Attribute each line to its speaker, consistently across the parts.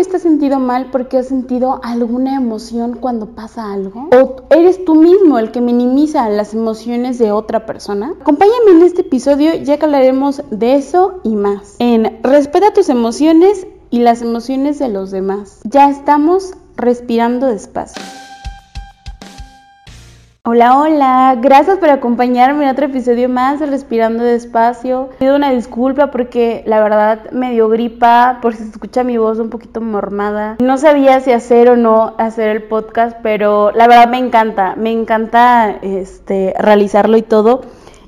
Speaker 1: vez te has sentido mal porque has sentido alguna emoción cuando pasa algo? ¿O eres tú mismo el que minimiza las emociones de otra persona? Acompáñame en este episodio ya que hablaremos de eso y más. En Respeta tus emociones y las emociones de los demás. Ya estamos respirando despacio. Hola, hola, gracias por acompañarme en otro episodio más de Respirando Despacio. Pido una disculpa porque la verdad me dio gripa, por si se escucha mi voz un poquito mormada. No sabía si hacer o no hacer el podcast, pero la verdad me encanta, me encanta este, realizarlo y todo.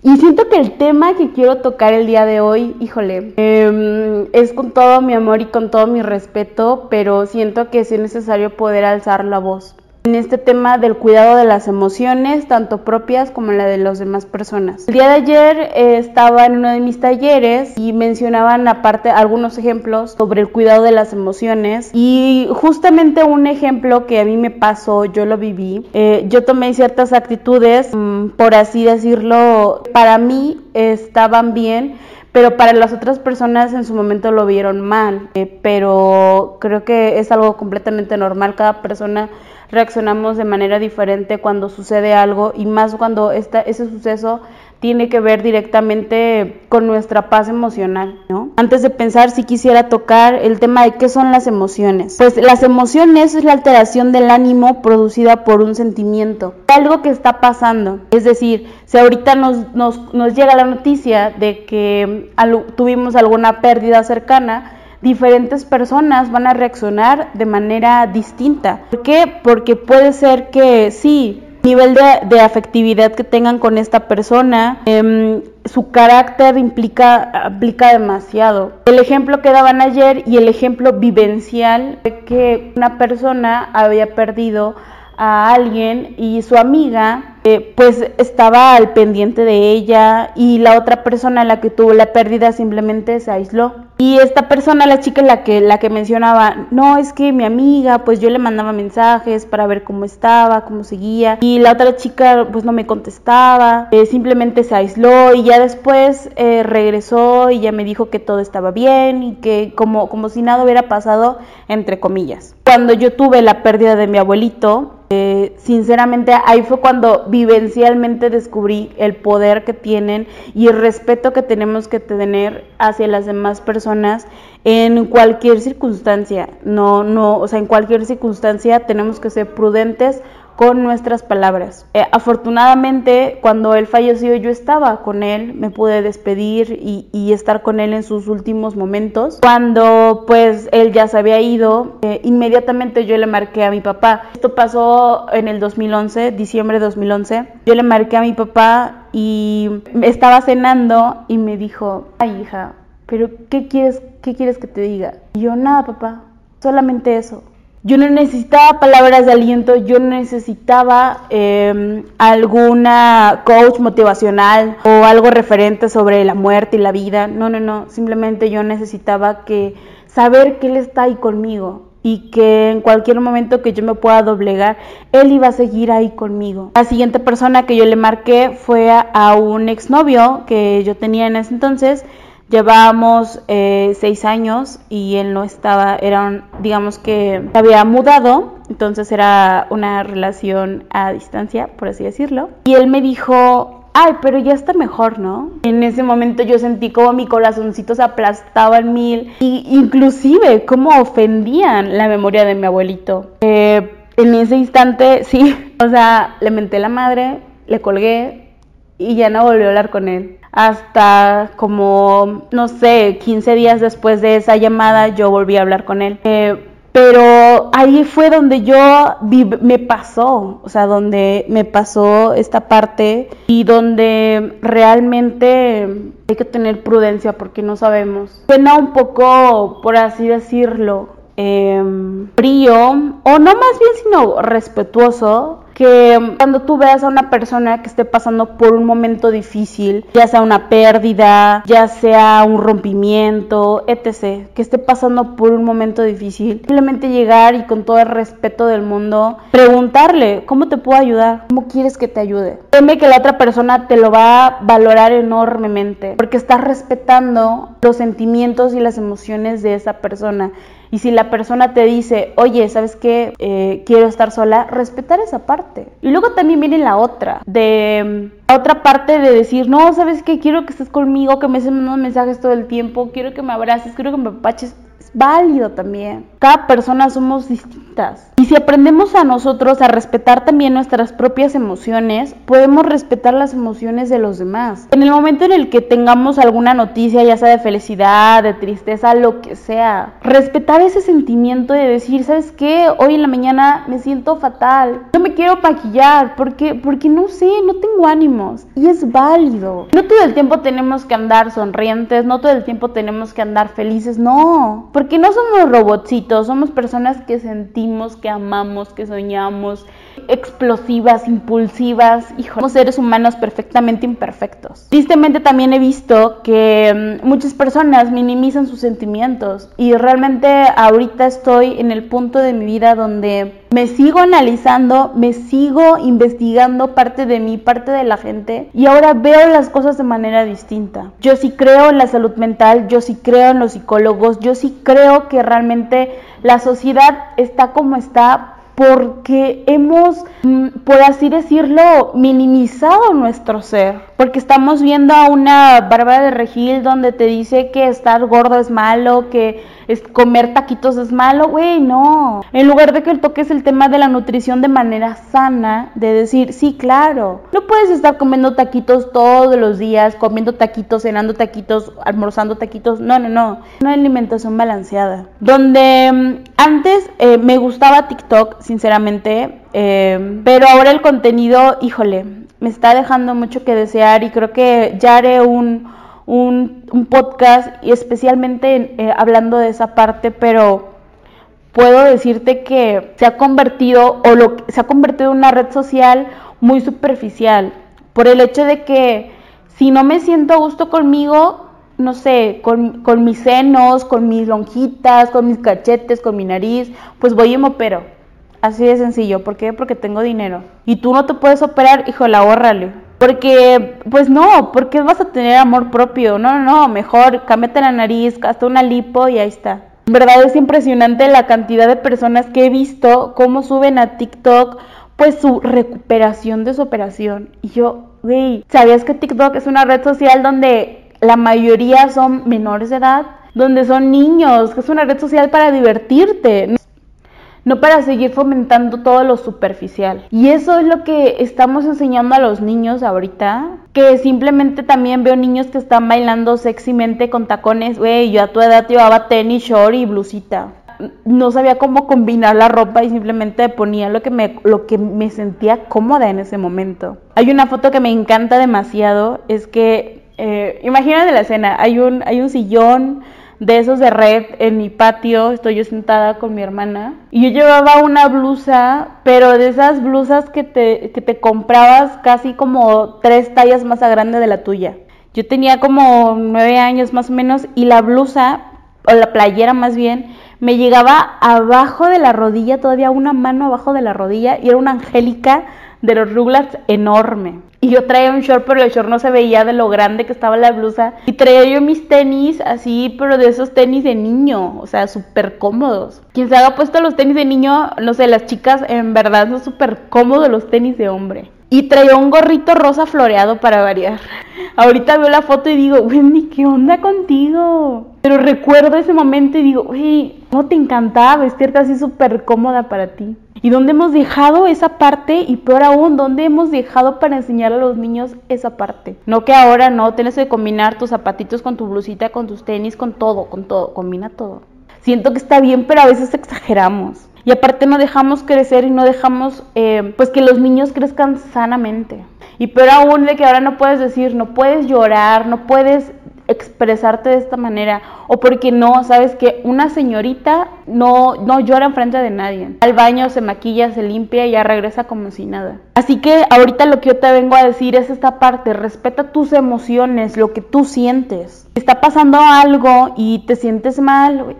Speaker 1: Y siento que el tema que quiero tocar el día de hoy, híjole, em, es con todo mi amor y con todo mi respeto, pero siento que es necesario poder alzar la voz en este tema del cuidado de las emociones, tanto propias como la de las demás personas. El día de ayer eh, estaba en uno de mis talleres y mencionaban aparte algunos ejemplos sobre el cuidado de las emociones y justamente un ejemplo que a mí me pasó, yo lo viví, eh, yo tomé ciertas actitudes, mm, por así decirlo, para mí estaban bien, pero para las otras personas en su momento lo vieron mal, eh, pero creo que es algo completamente normal, cada persona reaccionamos de manera diferente cuando sucede algo y más cuando esta, ese suceso tiene que ver directamente con nuestra paz emocional, ¿no? Antes de pensar si quisiera tocar el tema de qué son las emociones. Pues las emociones es la alteración del ánimo producida por un sentimiento, algo que está pasando. Es decir, si ahorita nos, nos, nos llega la noticia de que tuvimos alguna pérdida cercana, diferentes personas van a reaccionar de manera distinta. ¿Por qué? Porque puede ser que sí, nivel de, afectividad que tengan con esta persona, em, su carácter implica, implica demasiado. El ejemplo que daban ayer y el ejemplo vivencial de que una persona había perdido a alguien y su amiga eh, pues estaba al pendiente de ella y la otra persona la que tuvo la pérdida simplemente se aisló. Y esta persona, la chica la que, la que mencionaba, no, es que mi amiga, pues yo le mandaba mensajes para ver cómo estaba, cómo seguía. Y la otra chica, pues no me contestaba, eh, simplemente se aisló y ya después eh, regresó y ya me dijo que todo estaba bien y que como, como si nada hubiera pasado, entre comillas. Cuando yo tuve la pérdida de mi abuelito, eh, sinceramente ahí fue cuando vivencialmente descubrí el poder que tienen y el respeto que tenemos que tener hacia las demás personas en cualquier circunstancia. No, no, o sea, en cualquier circunstancia tenemos que ser prudentes con nuestras palabras. Eh, afortunadamente, cuando él falleció, yo estaba con él, me pude despedir y, estar con él en sus últimos momentos. Cuando pues él ya se había ido, eh, inmediatamente yo le marqué a mi papá. Esto pasó en el 2011, diciembre de 2011. Yo le marqué a mi papá y estaba cenando y me dijo, ay hija, pero ¿qué quieres, qué quieres que te diga? Y yo, nada papá, solamente eso. Yo no necesitaba palabras de aliento, yo necesitaba em, alguna coach motivacional o algo referente sobre la muerte y la vida. No, no, no, simplemente yo necesitaba que saber que Él está ahí conmigo y que en cualquier momento que yo me pueda doblegar, Él iba a seguir ahí conmigo. La siguiente persona que yo le marqué fue a, a un exnovio que yo tenía en ese entonces Llevábamos eh, seis años y él no estaba, era digamos que había mudado, entonces era una relación a distancia, por así decirlo. Y él me dijo, ay, pero ya está mejor, ¿no? En ese momento yo sentí como mi corazoncito se aplastaba en mil, y inclusive cómo ofendían la memoria de mi abuelito. Eh, en ese instante, sí, o sea, le menté la madre, le colgué y ya no volví a hablar con él hasta como, no sé, 15 días después de esa llamada yo volví a hablar con él. Eh, pero ahí fue donde yo me pasó, o sea, donde me pasó esta parte y donde realmente hay que tener prudencia porque no sabemos. Suena un poco, por así decirlo, eh, frío, o no más bien sino respetuoso, que cuando tú veas a una persona que esté pasando por un momento difícil, ya sea una pérdida, ya sea un rompimiento, etc., que esté pasando por un momento difícil, simplemente llegar y con todo el respeto del mundo preguntarle, ¿cómo te puedo ayudar? ¿Cómo quieres que te ayude? Teme que la otra persona te lo va a valorar enormemente porque estás respetando los sentimientos y las emociones de esa persona Y si la persona te dice, oye, ¿sabes qué? Eh, quiero estar sola, respetar esa parte. Y luego también viene la otra, de la otra parte de decir, no, ¿sabes qué? Quiero que estés conmigo, que me unos mensajes todo el tiempo, quiero que me abraces, quiero que me paches válido también. Cada persona somos distintas. Y si aprendemos a nosotros a respetar también nuestras propias emociones, podemos respetar las emociones de los demás. En el momento en el que tengamos alguna noticia, ya sea de felicidad, de tristeza, lo que sea, respetar ese sentimiento de decir, ¿sabes qué? Hoy en la mañana me siento fatal. No me quiero maquillar porque porque no sé, no tengo ánimos y es válido. No todo el tiempo tenemos que andar sonrientes, no todo el tiempo tenemos que andar felices, no. Porque no somos robotcitos, somos personas que sentimos, que amamos, que soñamos, explosivas, impulsivas, y somos seres humanos perfectamente imperfectos. Tristemente también he visto que mm, muchas personas minimizan sus sentimientos y realmente ahorita estoy en el punto de mi vida donde me sigo analizando, me sigo investigando parte de mí, parte de la gente y ahora veo las cosas de manera distinta. Yo sí creo en la salud mental, yo sí creo en los psicólogos, yo sí creo que realmente la sociedad está como está porque hemos, mm, por así decirlo, minimizado nuestro ser. Porque estamos viendo a una Bárbara de Regil donde te dice que estar gordo es malo, que comer taquitos es malo, güey, no. En lugar de que toques el tema de la nutrición de manera sana, de decir, sí, claro, no puedes estar comiendo taquitos todos los días, comiendo taquitos, cenando taquitos, almorzando taquitos, no, no, no. Una alimentación balanceada. Donde mm, antes eh, me gustaba TikTok, sinceramente, eh, pero ahora el contenido, híjole, me está dejando mucho que desear y creo que ya haré un un, podcast y especialmente eh, hablando de esa parte, pero puedo decirte que se ha convertido o lo, se ha convertido en una red social muy superficial por el hecho de que si no me siento a gusto conmigo, no sé, con, con mis senos, con mis lonjitas, con mis cachetes, con mi nariz, pues voy y me opero. Así de sencillo. ¿Por qué? Porque tengo dinero. Y tú no te puedes operar, híjole, ahórrale. Porque, pues no, porque vas a tener amor propio. No, no, mejor cámete la nariz, hasta una lipo y ahí está. En verdad es impresionante la cantidad de personas que he visto cómo suben a TikTok pues su recuperación de su operación. Y yo, güey, ¿sabías que TikTok es una red social donde la mayoría son menores de edad? Donde son niños, que es una red social para divertirte no para seguir fomentando todo lo superficial. Y eso es lo que estamos enseñando a los niños ahorita, que simplemente también veo niños que están bailando sexymente con tacones, güey, yo a tu edad llevaba tenis, short y blusita. No sabía cómo combinar la ropa y simplemente ponía lo que me, lo que me sentía cómoda en ese momento. Hay una foto que me encanta demasiado, es que, eh, imagínate la escena, hay un, hay un sillón, de esos de red en mi patio, estoy yo sentada con mi hermana, y yo llevaba una blusa, pero de esas blusas que te, que te comprabas casi como tres tallas más grande de la tuya. Yo tenía como nueve años más o menos y la blusa, o la playera más bien, me llegaba abajo de la rodilla, todavía una mano abajo de la rodilla, y era una angélica de los Rugrats enorme. Y yo traía un short, pero el short no se veía de lo grande que estaba la blusa. Y traía yo mis tenis así, pero de esos tenis de niño, o sea, súper cómodos. Quien se haga puesto los tenis de niño, no sé, las chicas en verdad son súper cómodos los tenis de hombre. Y traía un gorrito rosa floreado para variar. Ahorita veo la foto y digo, Wendy, ¿qué onda contigo? Pero recuerdo ese momento y digo, güey, ¿cómo te encantaba vestirte así súper cómoda para ti? ¿Y dónde hemos dejado esa parte? Y peor aún, ¿dónde hemos dejado para enseñar a los niños esa parte? No que ahora no, tienes que combinar tus zapatitos con tu blusita, con tus tenis, con todo, con todo, combina todo. Siento que está bien, pero a veces exageramos. Y aparte no dejamos crecer y no dejamos eh, pues que los niños crezcan sanamente. Y peor aún de que ahora no puedes decir, no puedes llorar, no puedes expresarte de esta manera o porque no, sabes que una señorita no, no llora en frente de nadie. Al baño se maquilla, se limpia y ya regresa como si nada. Así que ahorita lo que yo te vengo a decir es esta parte, respeta tus emociones, lo que tú sientes. Si está pasando algo y te sientes mal,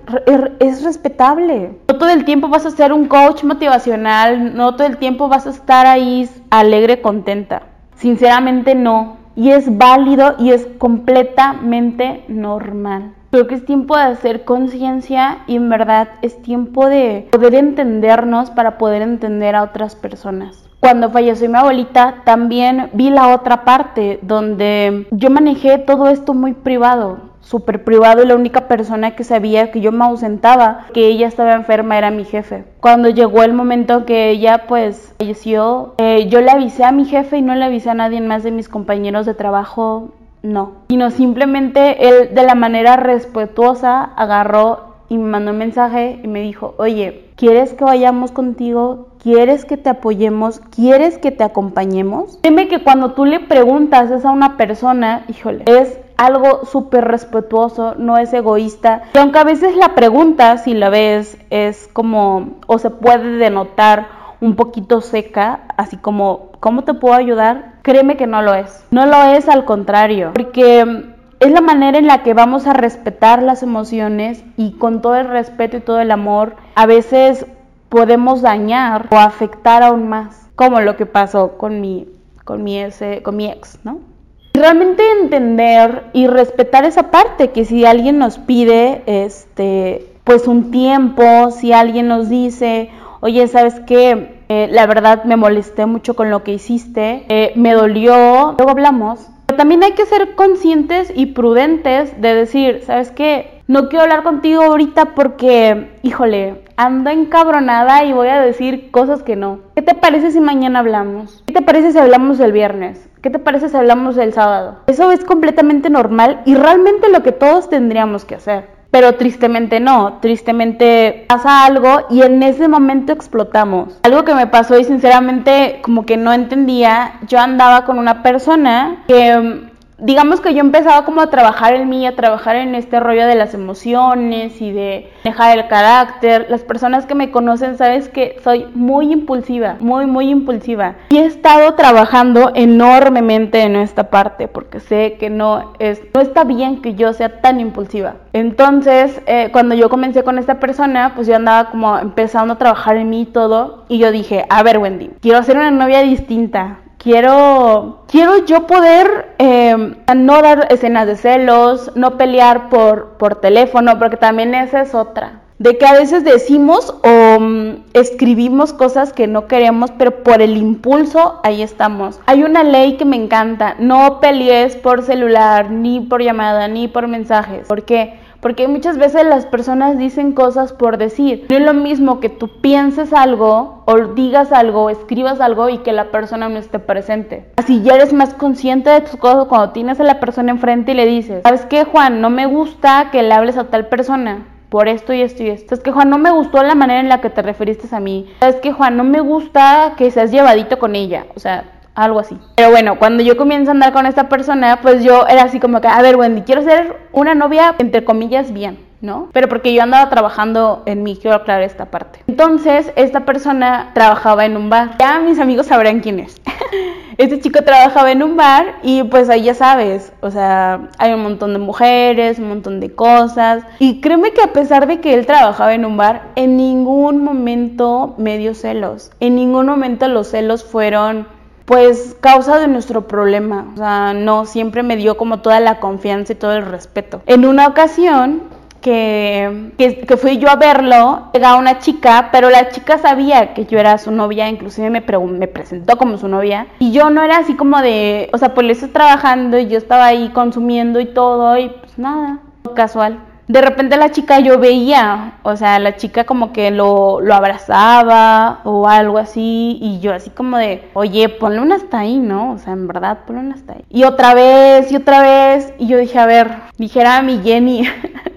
Speaker 1: es respetable. No todo el tiempo vas a ser un coach motivacional, no todo el tiempo vas a estar ahí alegre, contenta. Sinceramente no y es válido y es completamente normal. Creo que es tiempo de hacer conciencia y en verdad es tiempo de poder entendernos para poder entender a otras personas. Cuando falleció mi abuelita, también vi la otra parte donde yo manejé todo esto muy privado súper privado y la única persona que sabía que yo me ausentaba, que ella estaba enferma, era mi jefe. Cuando llegó el momento que ella pues falleció, eh, yo le avisé a mi jefe y no le avisé a nadie más de mis compañeros de trabajo, no. Sino simplemente él de la manera respetuosa agarró y me mandó un mensaje y me dijo, oye, ¿quieres que vayamos contigo? ¿Quieres que te apoyemos? ¿Quieres que te acompañemos? Dime que cuando tú le preguntas eso a una persona, híjole, es algo súper respetuoso, no es egoísta. Y aunque a veces la pregunta, si la ves, es como, o se puede denotar un poquito seca, así como, ¿cómo te puedo ayudar? Créeme que no lo es. No lo es al contrario, porque es la manera en la que vamos a respetar las emociones y con todo el respeto y todo el amor, a veces podemos dañar o afectar aún más, como lo que pasó con mi, con mi, con mi ex, ¿no? Realmente entender y respetar esa parte, que si alguien nos pide, este, pues un tiempo, si alguien nos dice, oye, ¿sabes qué? Eh, la verdad me molesté mucho con lo que hiciste, eh, me dolió, luego hablamos. Pero también hay que ser conscientes y prudentes de decir, ¿sabes qué? No quiero hablar contigo ahorita porque, híjole, ando encabronada y voy a decir cosas que no. ¿Qué te parece si mañana hablamos? ¿Qué te parece si hablamos el viernes? ¿Qué te parece si hablamos el sábado? Eso es completamente normal y realmente lo que todos tendríamos que hacer. Pero tristemente no, tristemente pasa algo y en ese momento explotamos. Algo que me pasó y sinceramente como que no entendía, yo andaba con una persona que digamos que yo empezaba como a trabajar en mí, a trabajar en este rollo de las emociones y de dejar el carácter. Las personas que me conocen sabes que soy muy impulsiva, muy, muy impulsiva. Y he estado trabajando enormemente en esta parte porque sé que no, es, no está bien que yo sea tan impulsiva. Entonces, eh, cuando yo comencé con esta persona, pues yo andaba como empezando a trabajar en mí todo. Y yo dije, a ver Wendy, quiero ser una novia distinta quiero, quiero yo poder eh, no dar escenas de celos, no pelear por, por teléfono, porque también esa es otra. De que a veces decimos o mm, escribimos cosas que no queremos, pero por el impulso ahí estamos. Hay una ley que me encanta, no pelees por celular, ni por llamada, ni por mensajes. ¿Por qué? Porque muchas veces las personas dicen cosas por decir. No es lo mismo que tú pienses algo o digas algo o escribas algo y que la persona no esté presente. Así ya eres más consciente de tus cosas cuando tienes a la persona enfrente y le dices, ¿sabes qué, Juan? No me gusta que le hables a tal persona por esto y esto y esto. Es que Juan, no me gustó la manera en la que te referiste a mí. Es que Juan, no me gusta que seas llevadito con ella. O sea, algo así. Pero bueno, cuando yo comienzo a andar con esta persona, pues yo era así como que, a ver, Wendy, quiero ser una novia, entre comillas, bien, ¿no? Pero porque yo andaba trabajando en mí, quiero aclarar esta parte. Entonces, esta persona trabajaba en un bar. Ya mis amigos sabrán quién es. este chico trabajaba en un bar y pues ahí ya sabes, o sea, hay un montón de mujeres, un montón de cosas. Y créeme que a pesar de que él trabajaba en un bar, en ningún momento me dio celos. En ningún momento los celos fueron pues causa de nuestro problema. O sea, no siempre me dio como toda la confianza y todo el respeto. En una ocasión que, que, fui yo a verlo, llega una chica, pero la chica sabía que yo era su novia, inclusive me, me presentó como su novia. Y yo no era así como de, o sea, pues le estoy trabajando y yo estaba ahí consumiendo y todo y pues nada, casual de repente la chica yo veía, o sea, la chica como que lo, lo, abrazaba o algo así, y yo así como de, oye, ponle una hasta ahí, ¿no? O sea, en verdad, ponle una hasta ahí. Y otra vez, y otra vez, y yo dije, a ver, dijera mi Jenny,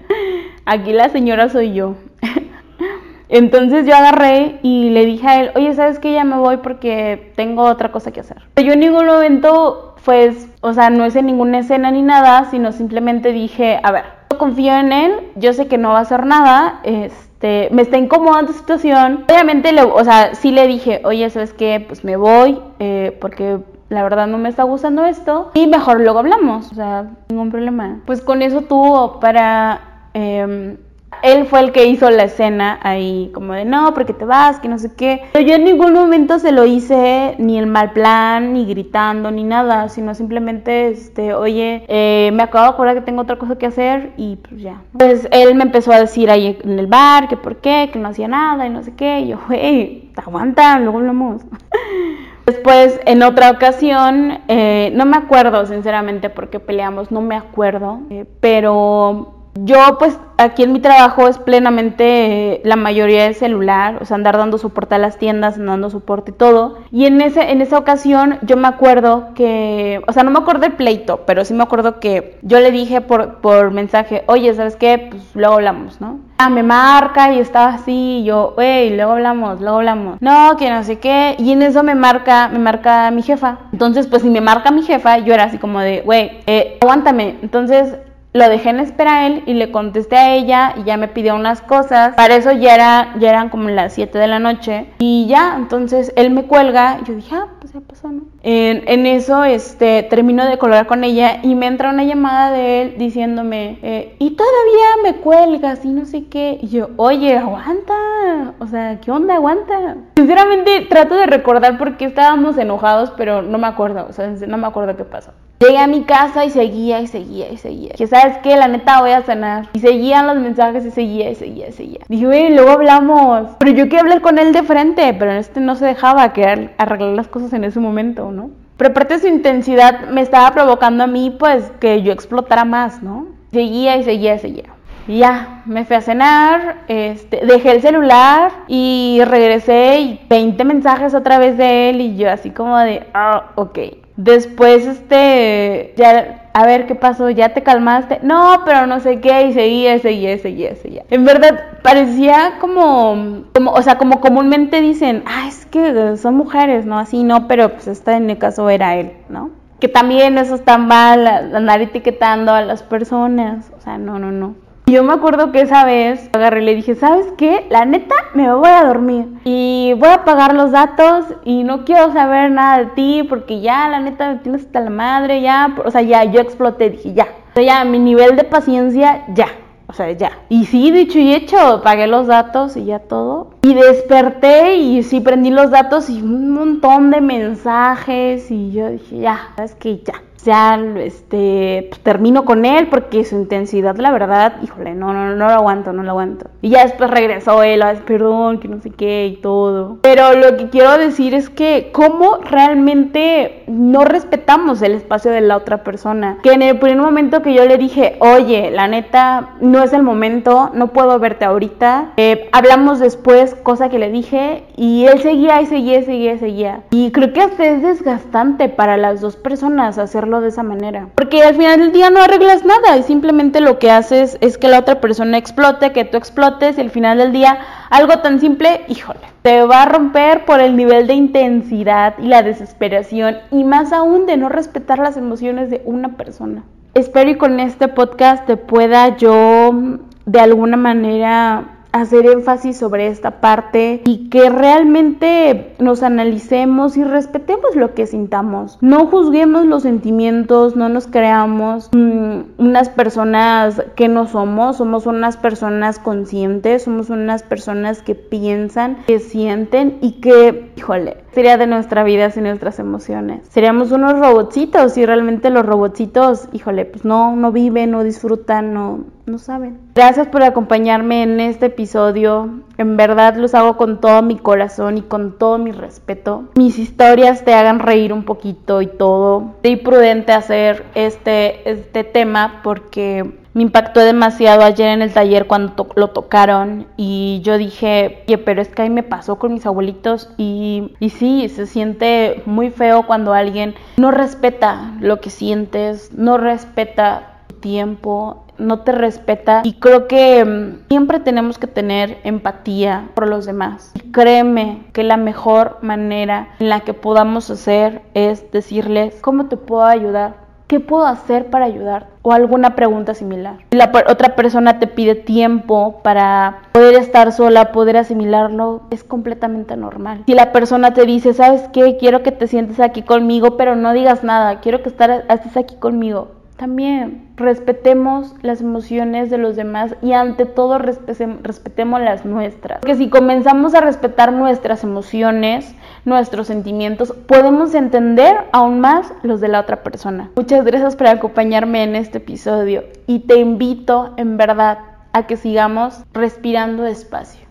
Speaker 1: aquí la señora soy yo. Entonces yo agarré y le dije a él, oye, ¿sabes qué? Ya me voy porque tengo otra cosa que hacer. Yo en ningún momento, pues, o sea, no hice ninguna escena ni nada, sino simplemente dije, a ver, confío en él, yo sé que no va a hacer nada, este, me está incomodando la situación. Obviamente, le, o sea, sí le dije, oye, ¿sabes qué? Pues me voy, eh, porque la verdad no me está gustando esto, y mejor luego hablamos, o sea, ningún problema. Pues con eso tuvo para... Em, Él fue el que hizo la escena ahí, como de no, porque te vas, que no sé qué. Pero yo en ningún momento se lo hice ni el mal plan, ni gritando, ni nada, sino simplemente, este, oye, eh, me acabo de acordar que tengo otra cosa que hacer y pues ya. Pues él me empezó a decir ahí en el bar que por qué, que no hacía nada y no sé qué. Y yo, güey, aguanta, luego hablamos. Después, en otra ocasión, eh, no me acuerdo sinceramente por qué peleamos, no me acuerdo, eh, pero yo pues aquí en mi trabajo es plenamente la mayoría de celular, o sea, andar dando soporte a las tiendas, dando soporte y todo. Y en, ese, en esa ocasión yo me acuerdo que, o sea, no me acuerdo del pleito, pero sí me acuerdo que yo le dije por, por mensaje, oye, ¿sabes qué? Pues luego hablamos, ¿no? Ah, me marca y estaba así, y yo, wey, luego hablamos, luego hablamos. No, que no sé qué. Y en eso me marca, me marca mi jefa. Entonces, pues si me marca mi jefa, yo era así como de, wey, eh, aguántame. Entonces lo dejé en espera a él y le contesté a ella y ya me pidió unas cosas. Para eso ya, era, ya eran como las 7 de la noche y ya, entonces él me cuelga yo dije, ah, pues ya pasó, ¿no? En, eso, este, termino de colgar con ella y me entra una llamada de él diciéndome, eh, y todavía me cuelgas y no sé qué. Y yo, oye, aguanta, o sea, ¿qué onda? Aguanta. Sinceramente trato de recordar por qué estábamos enojados, pero no me acuerdo, o sea, no me acuerdo qué pasó. Llegué a mi casa y seguía y seguía y seguía. Que sabes qué, la neta voy a cenar. Y seguían los mensajes y seguía y seguía y seguía. Dije, güey, luego hablamos. Pero yo quería hablar con él de frente, pero este no se dejaba que arreglar las cosas en ese momento, ¿no? Pero aparte de su intensidad me estaba provocando a mí, pues, que yo explotara más, ¿no? Seguía y seguía y seguía. Ya, me fui a cenar, este, dejé el celular y regresé y 20 mensajes otra vez de él y yo así como de, ah, ok. Después, este, ya, a ver qué pasó, ya te calmaste. No, pero no sé qué, y seguía, seguía, seguía, seguía. En verdad, parecía como, como, o sea, como comúnmente dicen, ah, es que son mujeres, ¿no? Así no, pero pues esta en el caso era él, ¿no? Que también eso está mal, andar etiquetando a las personas. O sea, no, no, no. Yo me acuerdo que esa vez agarré y le dije, ¿sabes qué? La neta, me voy a dormir y voy a pagar los datos y no quiero saber nada de ti porque ya, la neta, me tienes hasta la madre, ya, o sea, ya, yo exploté, dije, ya. O sea, ya, mi nivel de paciencia, ya. O sea, ya. Y sí, dicho y hecho, pagué los datos y ya todo. Y desperté y sí prendí los datos y un montón de mensajes y yo dije, ya, sabes que ya ya este, pues, termino con él porque su intensidad, la verdad, híjole, no, no, no lo aguanto, no lo aguanto. Y ya después regresó él, a perdón, que no sé qué y todo. Pero lo que quiero decir es que cómo realmente no respetamos el espacio de la otra persona. Que en el primer momento que yo le dije, oye, la neta, no es el momento, no puedo verte ahorita. Eh, hablamos después, cosa que le dije, y él seguía y seguía y seguía seguía. Y creo que hasta es desgastante para las dos personas hacerlo de esa manera. Porque al final del día no arreglas nada y simplemente lo que haces es que la otra persona explote, que tú explotes y al final del día algo tan simple, híjole, te va a romper por el nivel de intensidad y la desesperación y más aún de no respetar las emociones de una persona. Espero y con este podcast te pueda yo de alguna manera hacer énfasis sobre esta parte y que realmente nos analicemos y respetemos lo que sintamos. No juzguemos los sentimientos, no nos creamos mm, unas personas que no somos, somos unas personas conscientes, somos unas personas que piensan, que sienten y que, híjole, sería de nuestra vida sin nuestras emociones. Seríamos unos robotcitos y realmente los robotcitos, híjole, pues no, no viven, no disfrutan, no, no saben. Gracias por acompañarme en este episodio. En verdad los hago con todo mi corazón y con todo mi respeto. Mis historias te hagan reír un poquito y todo. Soy prudente hacer este, este tema porque me impactó demasiado ayer en el taller cuando lo tocaron y yo dije, oye, pero es que ahí me pasó con mis abuelitos y, y sí, se siente muy feo cuando alguien no respeta lo que sientes, no respeta tu tiempo, no te respeta y creo que mm, siempre tenemos que tener empatía por los demás. Y créeme que la mejor manera en la que podamos hacer es decirles, ¿cómo te puedo ayudar? ¿Qué puedo hacer para ayudar? O alguna pregunta similar. Si la otra persona te pide tiempo para poder estar sola, poder asimilarlo, es completamente normal. Si la persona te dice, ¿sabes qué? Quiero que te sientes aquí conmigo, pero no digas nada. Quiero que estés aquí conmigo también respetemos las emociones de los demás y ante todo respetemos las nuestras. Porque si comenzamos a respetar nuestras emociones, nuestros sentimientos, podemos entender aún más los de la otra persona. Muchas gracias por acompañarme en este episodio y te invito en verdad a que sigamos respirando despacio.